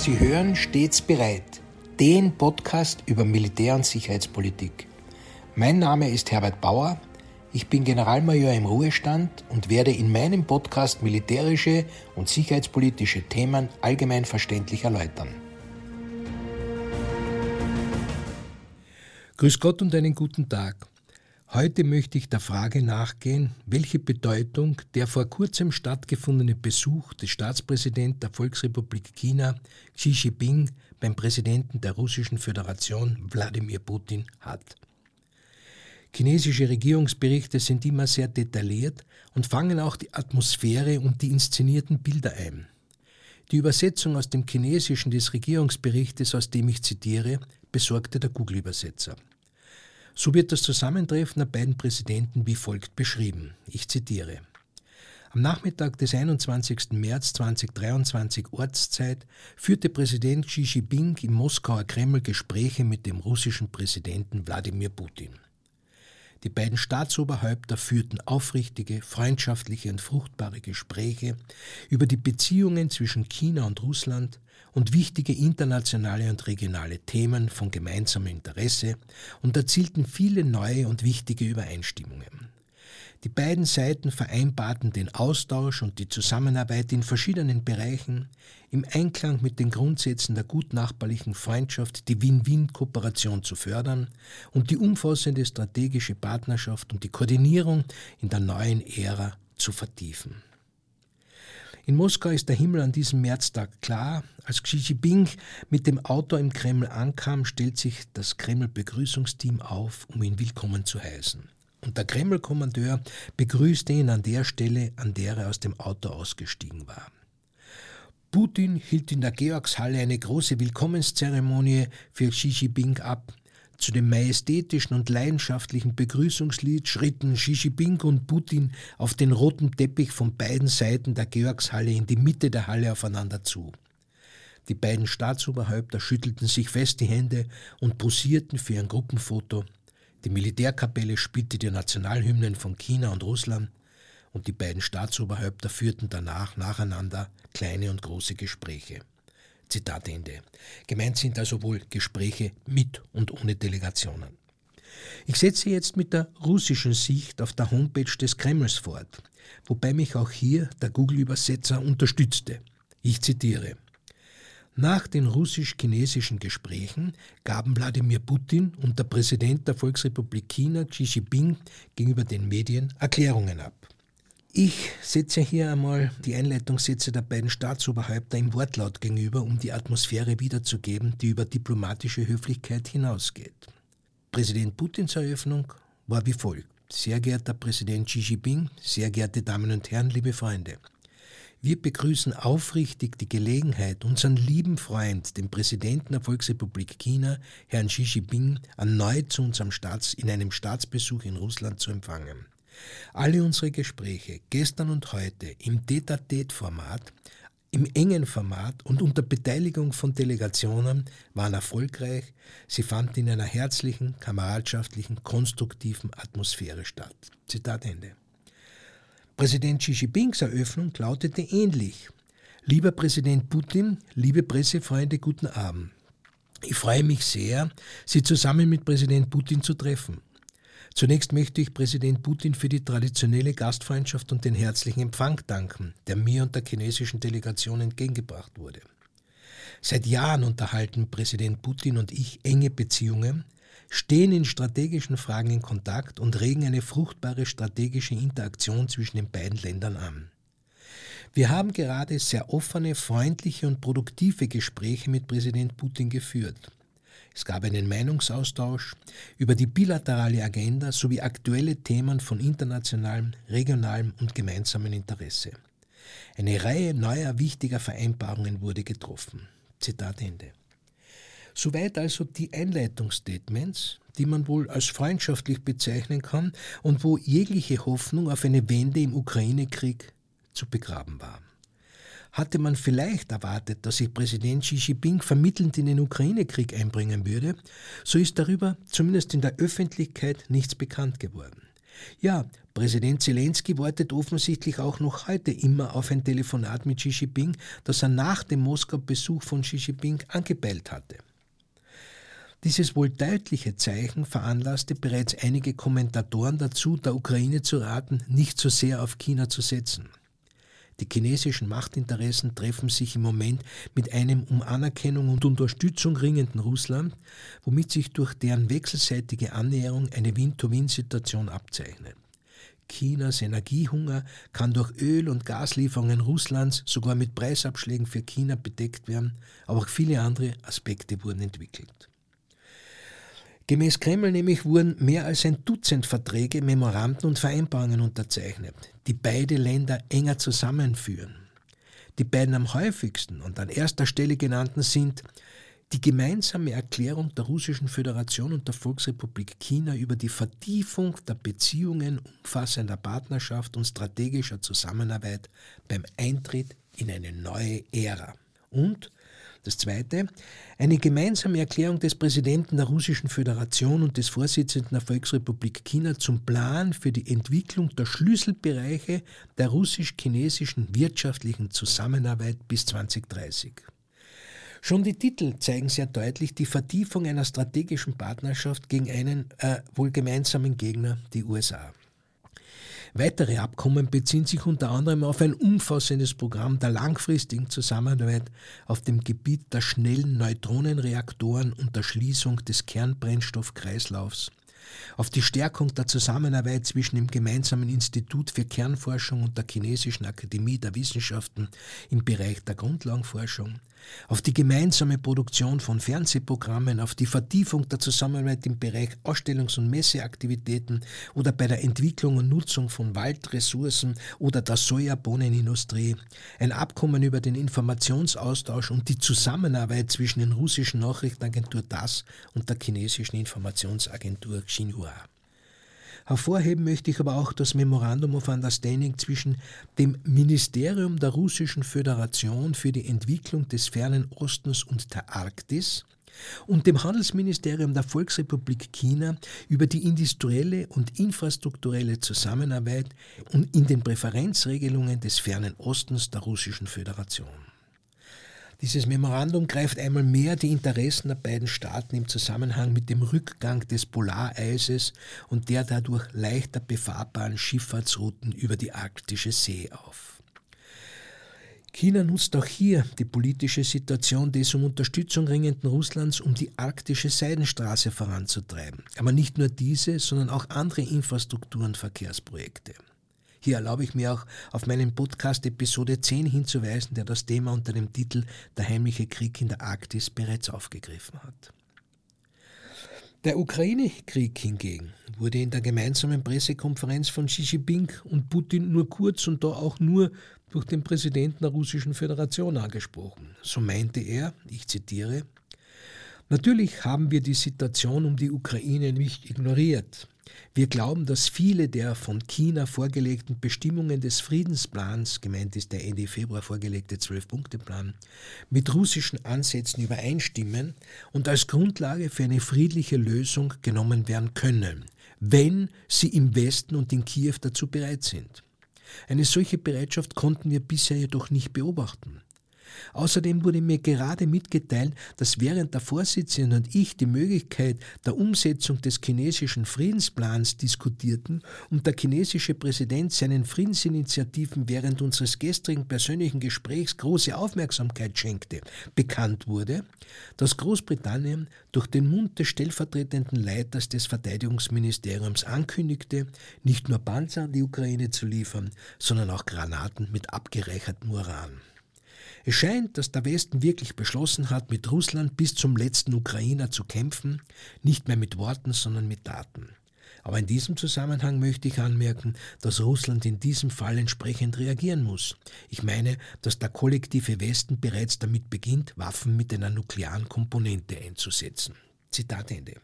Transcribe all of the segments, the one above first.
Sie hören stets bereit, den Podcast über Militär- und Sicherheitspolitik. Mein Name ist Herbert Bauer, ich bin Generalmajor im Ruhestand und werde in meinem Podcast militärische und sicherheitspolitische Themen allgemein verständlich erläutern. Grüß Gott und einen guten Tag. Heute möchte ich der Frage nachgehen, welche Bedeutung der vor kurzem stattgefundene Besuch des Staatspräsidenten der Volksrepublik China, Xi Jinping, beim Präsidenten der Russischen Föderation, Wladimir Putin, hat. Chinesische Regierungsberichte sind immer sehr detailliert und fangen auch die Atmosphäre und die inszenierten Bilder ein. Die Übersetzung aus dem Chinesischen des Regierungsberichtes, aus dem ich zitiere, besorgte der Google-Übersetzer. So wird das Zusammentreffen der beiden Präsidenten wie folgt beschrieben. Ich zitiere. Am Nachmittag des 21. März 2023 Ortszeit führte Präsident Xi Jinping im Moskauer Kreml Gespräche mit dem russischen Präsidenten Wladimir Putin. Die beiden Staatsoberhäupter führten aufrichtige, freundschaftliche und fruchtbare Gespräche über die Beziehungen zwischen China und Russland und wichtige internationale und regionale Themen von gemeinsamem Interesse und erzielten viele neue und wichtige Übereinstimmungen. Die beiden Seiten vereinbarten den Austausch und die Zusammenarbeit in verschiedenen Bereichen im Einklang mit den Grundsätzen der gutnachbarlichen Freundschaft die Win-Win-Kooperation zu fördern und die umfassende strategische Partnerschaft und die Koordinierung in der neuen Ära zu vertiefen. In Moskau ist der Himmel an diesem Märztag klar. Als Xi Jinping mit dem Auto im Kreml ankam, stellt sich das Kreml-Begrüßungsteam auf, um ihn willkommen zu heißen. Und der Kreml-Kommandeur begrüßte ihn an der Stelle, an der er aus dem Auto ausgestiegen war. Putin hielt in der Georgshalle eine große Willkommenszeremonie für Xi Jinping ab. Zu dem majestätischen und leidenschaftlichen Begrüßungslied schritten Xi Jinping und Putin auf den roten Teppich von beiden Seiten der Georgshalle in die Mitte der Halle aufeinander zu. Die beiden Staatsoberhäupter schüttelten sich fest die Hände und posierten für ein Gruppenfoto die Militärkapelle spielte die Nationalhymnen von China und Russland und die beiden Staatsoberhäupter führten danach nacheinander kleine und große Gespräche. Zitat Ende. Gemeint sind also wohl Gespräche mit und ohne Delegationen. Ich setze jetzt mit der russischen Sicht auf der Homepage des Kremls fort, wobei mich auch hier der Google-Übersetzer unterstützte. Ich zitiere. Nach den russisch-chinesischen Gesprächen gaben Wladimir Putin und der Präsident der Volksrepublik China Xi Jinping gegenüber den Medien Erklärungen ab. Ich setze hier einmal die Einleitungssätze der beiden Staatsoberhäupter im Wortlaut gegenüber, um die Atmosphäre wiederzugeben, die über diplomatische Höflichkeit hinausgeht. Präsident Putins Eröffnung war wie folgt. Sehr geehrter Präsident Xi Jinping, sehr geehrte Damen und Herren, liebe Freunde. Wir begrüßen aufrichtig die Gelegenheit, unseren lieben Freund, den Präsidenten der Volksrepublik China, Herrn Xi Jinping, erneut zu unserem Staats, in einem Staatsbesuch in Russland zu empfangen. Alle unsere Gespräche, gestern und heute, im Tete-a-Tete-Format, im engen Format und unter Beteiligung von Delegationen waren erfolgreich. Sie fanden in einer herzlichen, kameradschaftlichen, konstruktiven Atmosphäre statt. Zitat Ende. Präsident Xi Jinpings Eröffnung lautete ähnlich. Lieber Präsident Putin, liebe Pressefreunde, guten Abend. Ich freue mich sehr, Sie zusammen mit Präsident Putin zu treffen. Zunächst möchte ich Präsident Putin für die traditionelle Gastfreundschaft und den herzlichen Empfang danken, der mir und der chinesischen Delegation entgegengebracht wurde. Seit Jahren unterhalten Präsident Putin und ich enge Beziehungen, stehen in strategischen Fragen in Kontakt und regen eine fruchtbare strategische Interaktion zwischen den beiden Ländern an. Wir haben gerade sehr offene, freundliche und produktive Gespräche mit Präsident Putin geführt. Es gab einen Meinungsaustausch über die bilaterale Agenda sowie aktuelle Themen von internationalem, regionalem und gemeinsamem Interesse. Eine Reihe neuer wichtiger Vereinbarungen wurde getroffen. Zitat Ende. Soweit also die Einleitungsstatements, die man wohl als freundschaftlich bezeichnen kann und wo jegliche Hoffnung auf eine Wende im Ukraine-Krieg zu begraben war. Hatte man vielleicht erwartet, dass sich Präsident Xi Jinping vermittelnd in den Ukraine-Krieg einbringen würde, so ist darüber zumindest in der Öffentlichkeit nichts bekannt geworden. Ja, Präsident Zelensky wartet offensichtlich auch noch heute immer auf ein Telefonat mit Xi Jinping, das er nach dem Moskau-Besuch von Xi Jinping angepeilt hatte. Dieses wohl deutliche Zeichen veranlasste bereits einige Kommentatoren dazu, der Ukraine zu raten, nicht so sehr auf China zu setzen. Die chinesischen Machtinteressen treffen sich im Moment mit einem um Anerkennung und Unterstützung ringenden Russland, womit sich durch deren wechselseitige Annäherung eine Win-to-Win-Situation abzeichnet. Chinas Energiehunger kann durch Öl- und Gaslieferungen Russlands sogar mit Preisabschlägen für China bedeckt werden, aber auch viele andere Aspekte wurden entwickelt. Gemäß Kreml nämlich wurden mehr als ein Dutzend Verträge, Memoranden und Vereinbarungen unterzeichnet, die beide Länder enger zusammenführen. Die beiden am häufigsten und an erster Stelle genannten sind die gemeinsame Erklärung der Russischen Föderation und der Volksrepublik China über die Vertiefung der Beziehungen umfassender Partnerschaft und strategischer Zusammenarbeit beim Eintritt in eine neue Ära und das Zweite, eine gemeinsame Erklärung des Präsidenten der Russischen Föderation und des Vorsitzenden der Volksrepublik China zum Plan für die Entwicklung der Schlüsselbereiche der russisch-chinesischen wirtschaftlichen Zusammenarbeit bis 2030. Schon die Titel zeigen sehr deutlich die Vertiefung einer strategischen Partnerschaft gegen einen äh, wohl gemeinsamen Gegner, die USA. Weitere Abkommen beziehen sich unter anderem auf ein umfassendes Programm der langfristigen Zusammenarbeit auf dem Gebiet der schnellen Neutronenreaktoren und der Schließung des Kernbrennstoffkreislaufs. Auf die Stärkung der Zusammenarbeit zwischen dem gemeinsamen Institut für Kernforschung und der Chinesischen Akademie der Wissenschaften im Bereich der Grundlagenforschung, auf die gemeinsame Produktion von Fernsehprogrammen, auf die Vertiefung der Zusammenarbeit im Bereich Ausstellungs- und Messeaktivitäten oder bei der Entwicklung und Nutzung von Waldressourcen oder der Sojabohnenindustrie, ein Abkommen über den Informationsaustausch und die Zusammenarbeit zwischen den russischen Nachrichtenagentur TASS und der chinesischen Informationsagentur Xinhua. Hervorheben möchte ich aber auch das Memorandum of Understanding zwischen dem Ministerium der Russischen Föderation für die Entwicklung des fernen Ostens und der Arktis und dem Handelsministerium der Volksrepublik China über die industrielle und infrastrukturelle Zusammenarbeit und in den Präferenzregelungen des fernen Ostens der Russischen Föderation. Dieses Memorandum greift einmal mehr die Interessen der beiden Staaten im Zusammenhang mit dem Rückgang des Polareises und der dadurch leichter befahrbaren Schifffahrtsrouten über die arktische See auf. China nutzt auch hier die politische Situation des um Unterstützung ringenden Russlands, um die arktische Seidenstraße voranzutreiben. Aber nicht nur diese, sondern auch andere Infrastruktur- und Verkehrsprojekte. Hier erlaube ich mir auch auf meinen Podcast Episode 10 hinzuweisen, der das Thema unter dem Titel Der heimliche Krieg in der Arktis bereits aufgegriffen hat. Der Ukraine-Krieg hingegen wurde in der gemeinsamen Pressekonferenz von Xi Jinping und Putin nur kurz und da auch nur durch den Präsidenten der Russischen Föderation angesprochen. So meinte er, ich zitiere, Natürlich haben wir die Situation um die Ukraine nicht ignoriert. Wir glauben, dass viele der von China vorgelegten Bestimmungen des Friedensplans, gemeint ist der Ende Februar vorgelegte Zwölf-Punkte-Plan, mit russischen Ansätzen übereinstimmen und als Grundlage für eine friedliche Lösung genommen werden können, wenn sie im Westen und in Kiew dazu bereit sind. Eine solche Bereitschaft konnten wir bisher jedoch nicht beobachten. Außerdem wurde mir gerade mitgeteilt, dass während der Vorsitzende und ich die Möglichkeit der Umsetzung des chinesischen Friedensplans diskutierten und der chinesische Präsident seinen Friedensinitiativen während unseres gestrigen persönlichen Gesprächs große Aufmerksamkeit schenkte, bekannt wurde, dass Großbritannien durch den Mund des stellvertretenden Leiters des Verteidigungsministeriums ankündigte, nicht nur Panzer an die Ukraine zu liefern, sondern auch Granaten mit abgereichertem Uran. Es scheint, dass der Westen wirklich beschlossen hat, mit Russland bis zum letzten Ukrainer zu kämpfen, nicht mehr mit Worten, sondern mit Taten. Aber in diesem Zusammenhang möchte ich anmerken, dass Russland in diesem Fall entsprechend reagieren muss. Ich meine, dass der kollektive Westen bereits damit beginnt, Waffen mit einer nuklearen Komponente einzusetzen. Zitat Ende.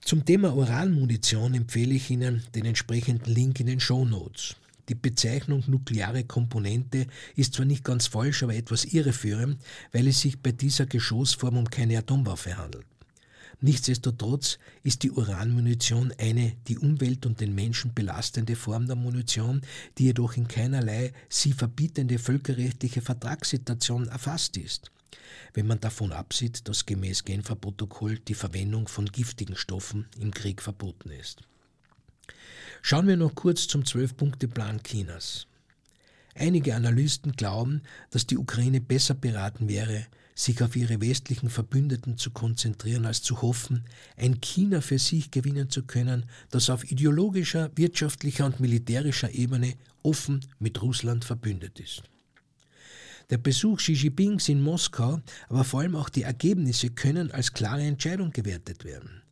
Zum Thema Uranmunition empfehle ich Ihnen den entsprechenden Link in den Show Notes. Die Bezeichnung nukleare Komponente ist zwar nicht ganz falsch, aber etwas irreführend, weil es sich bei dieser Geschossform um keine Atomwaffe handelt. Nichtsdestotrotz ist die Uranmunition eine die Umwelt und den Menschen belastende Form der Munition, die jedoch in keinerlei sie verbietende völkerrechtliche Vertragssituation erfasst ist. Wenn man davon absieht, dass gemäß Genfer Protokoll die Verwendung von giftigen Stoffen im Krieg verboten ist. Schauen wir noch kurz zum Zwölf-Punkte-Plan Chinas. Einige Analysten glauben, dass die Ukraine besser beraten wäre, sich auf ihre westlichen Verbündeten zu konzentrieren, als zu hoffen, ein China für sich gewinnen zu können, das auf ideologischer, wirtschaftlicher und militärischer Ebene offen mit Russland verbündet ist. Der Besuch Xi Jinpings in Moskau, aber vor allem auch die Ergebnisse können als klare Entscheidung gewertet werden.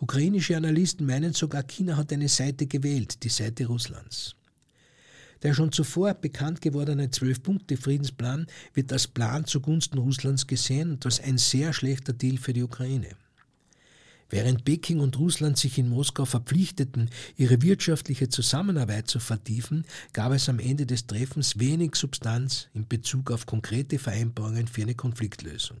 Ukrainische Analysten meinen sogar, China hat eine Seite gewählt, die Seite Russlands. Der schon zuvor bekannt gewordene Zwölf-Punkte-Friedensplan wird als Plan zugunsten Russlands gesehen und als ein sehr schlechter Deal für die Ukraine. Während Peking und Russland sich in Moskau verpflichteten, ihre wirtschaftliche Zusammenarbeit zu vertiefen, gab es am Ende des Treffens wenig Substanz in Bezug auf konkrete Vereinbarungen für eine Konfliktlösung.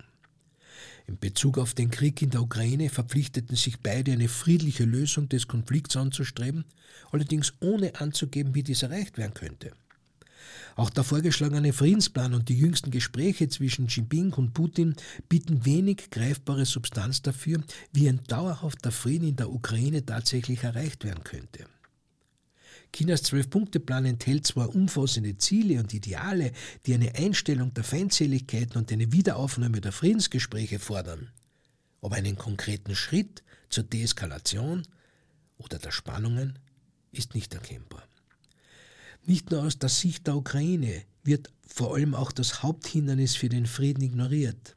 In Bezug auf den Krieg in der Ukraine verpflichteten sich beide, eine friedliche Lösung des Konflikts anzustreben, allerdings ohne anzugeben, wie dies erreicht werden könnte. Auch der vorgeschlagene Friedensplan und die jüngsten Gespräche zwischen Jinping und Putin bieten wenig greifbare Substanz dafür, wie ein dauerhafter Frieden in der Ukraine tatsächlich erreicht werden könnte. Chinas Zwölf-Punkte-Plan enthält zwar umfassende Ziele und Ideale, die eine Einstellung der Feindseligkeiten und eine Wiederaufnahme der Friedensgespräche fordern, aber einen konkreten Schritt zur Deeskalation oder der Spannungen ist nicht erkennbar. Nicht nur aus der Sicht der Ukraine wird vor allem auch das Haupthindernis für den Frieden ignoriert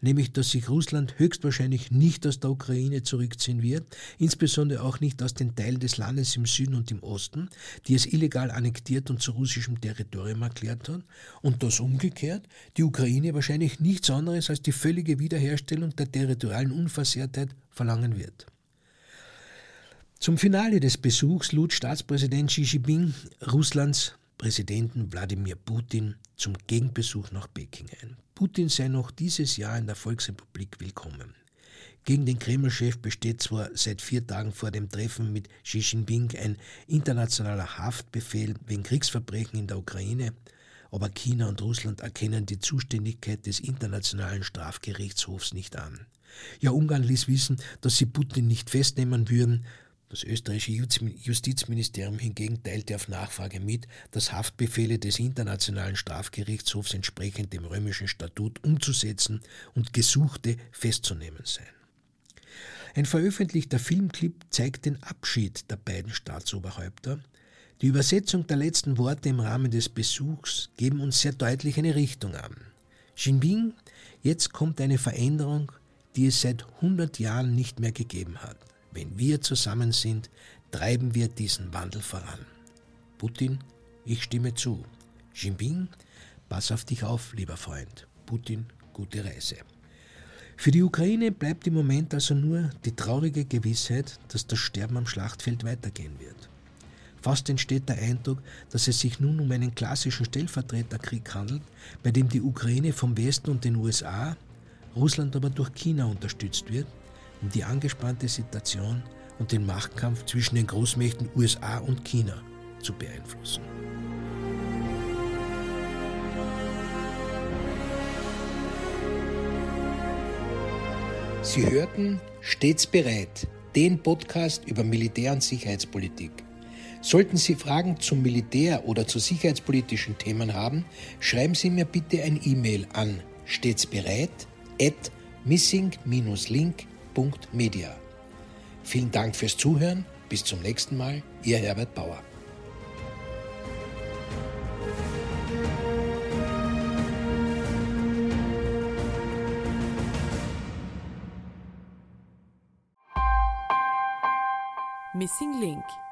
nämlich dass sich Russland höchstwahrscheinlich nicht aus der Ukraine zurückziehen wird, insbesondere auch nicht aus den Teilen des Landes im Süden und im Osten, die es illegal annektiert und zu russischem Territorium erklärt hat, und dass umgekehrt die Ukraine wahrscheinlich nichts anderes als die völlige Wiederherstellung der territorialen Unversehrtheit verlangen wird. Zum Finale des Besuchs lud Staatspräsident Xi Jinping Russlands Präsidenten Wladimir Putin zum Gegenbesuch nach Peking ein. Putin sei noch dieses Jahr in der Volksrepublik willkommen. Gegen den Kreml-Chef besteht zwar seit vier Tagen vor dem Treffen mit Xi Jinping ein internationaler Haftbefehl wegen Kriegsverbrechen in der Ukraine, aber China und Russland erkennen die Zuständigkeit des Internationalen Strafgerichtshofs nicht an. Ja, Ungarn ließ wissen, dass sie Putin nicht festnehmen würden, das österreichische Justizministerium hingegen teilte auf Nachfrage mit, dass Haftbefehle des Internationalen Strafgerichtshofs entsprechend dem römischen Statut umzusetzen und Gesuchte festzunehmen seien. Ein veröffentlichter Filmclip zeigt den Abschied der beiden Staatsoberhäupter. Die Übersetzung der letzten Worte im Rahmen des Besuchs geben uns sehr deutlich eine Richtung an. Jinping, jetzt kommt eine Veränderung, die es seit 100 Jahren nicht mehr gegeben hat. Wenn wir zusammen sind, treiben wir diesen Wandel voran. Putin, ich stimme zu. Jinping, pass auf dich auf, lieber Freund. Putin, gute Reise. Für die Ukraine bleibt im Moment also nur die traurige Gewissheit, dass das Sterben am Schlachtfeld weitergehen wird. Fast entsteht der Eindruck, dass es sich nun um einen klassischen Stellvertreterkrieg handelt, bei dem die Ukraine vom Westen und den USA, Russland aber durch China unterstützt wird um die angespannte Situation und den Machtkampf zwischen den Großmächten USA und China zu beeinflussen. Sie hörten Stets bereit, den Podcast über Militär- und Sicherheitspolitik. Sollten Sie Fragen zum Militär oder zu sicherheitspolitischen Themen haben, schreiben Sie mir bitte ein E-Mail an stets bereit at missing-link.com Media. Vielen Dank fürs Zuhören. Bis zum nächsten Mal. Ihr Herbert Bauer. Missing Link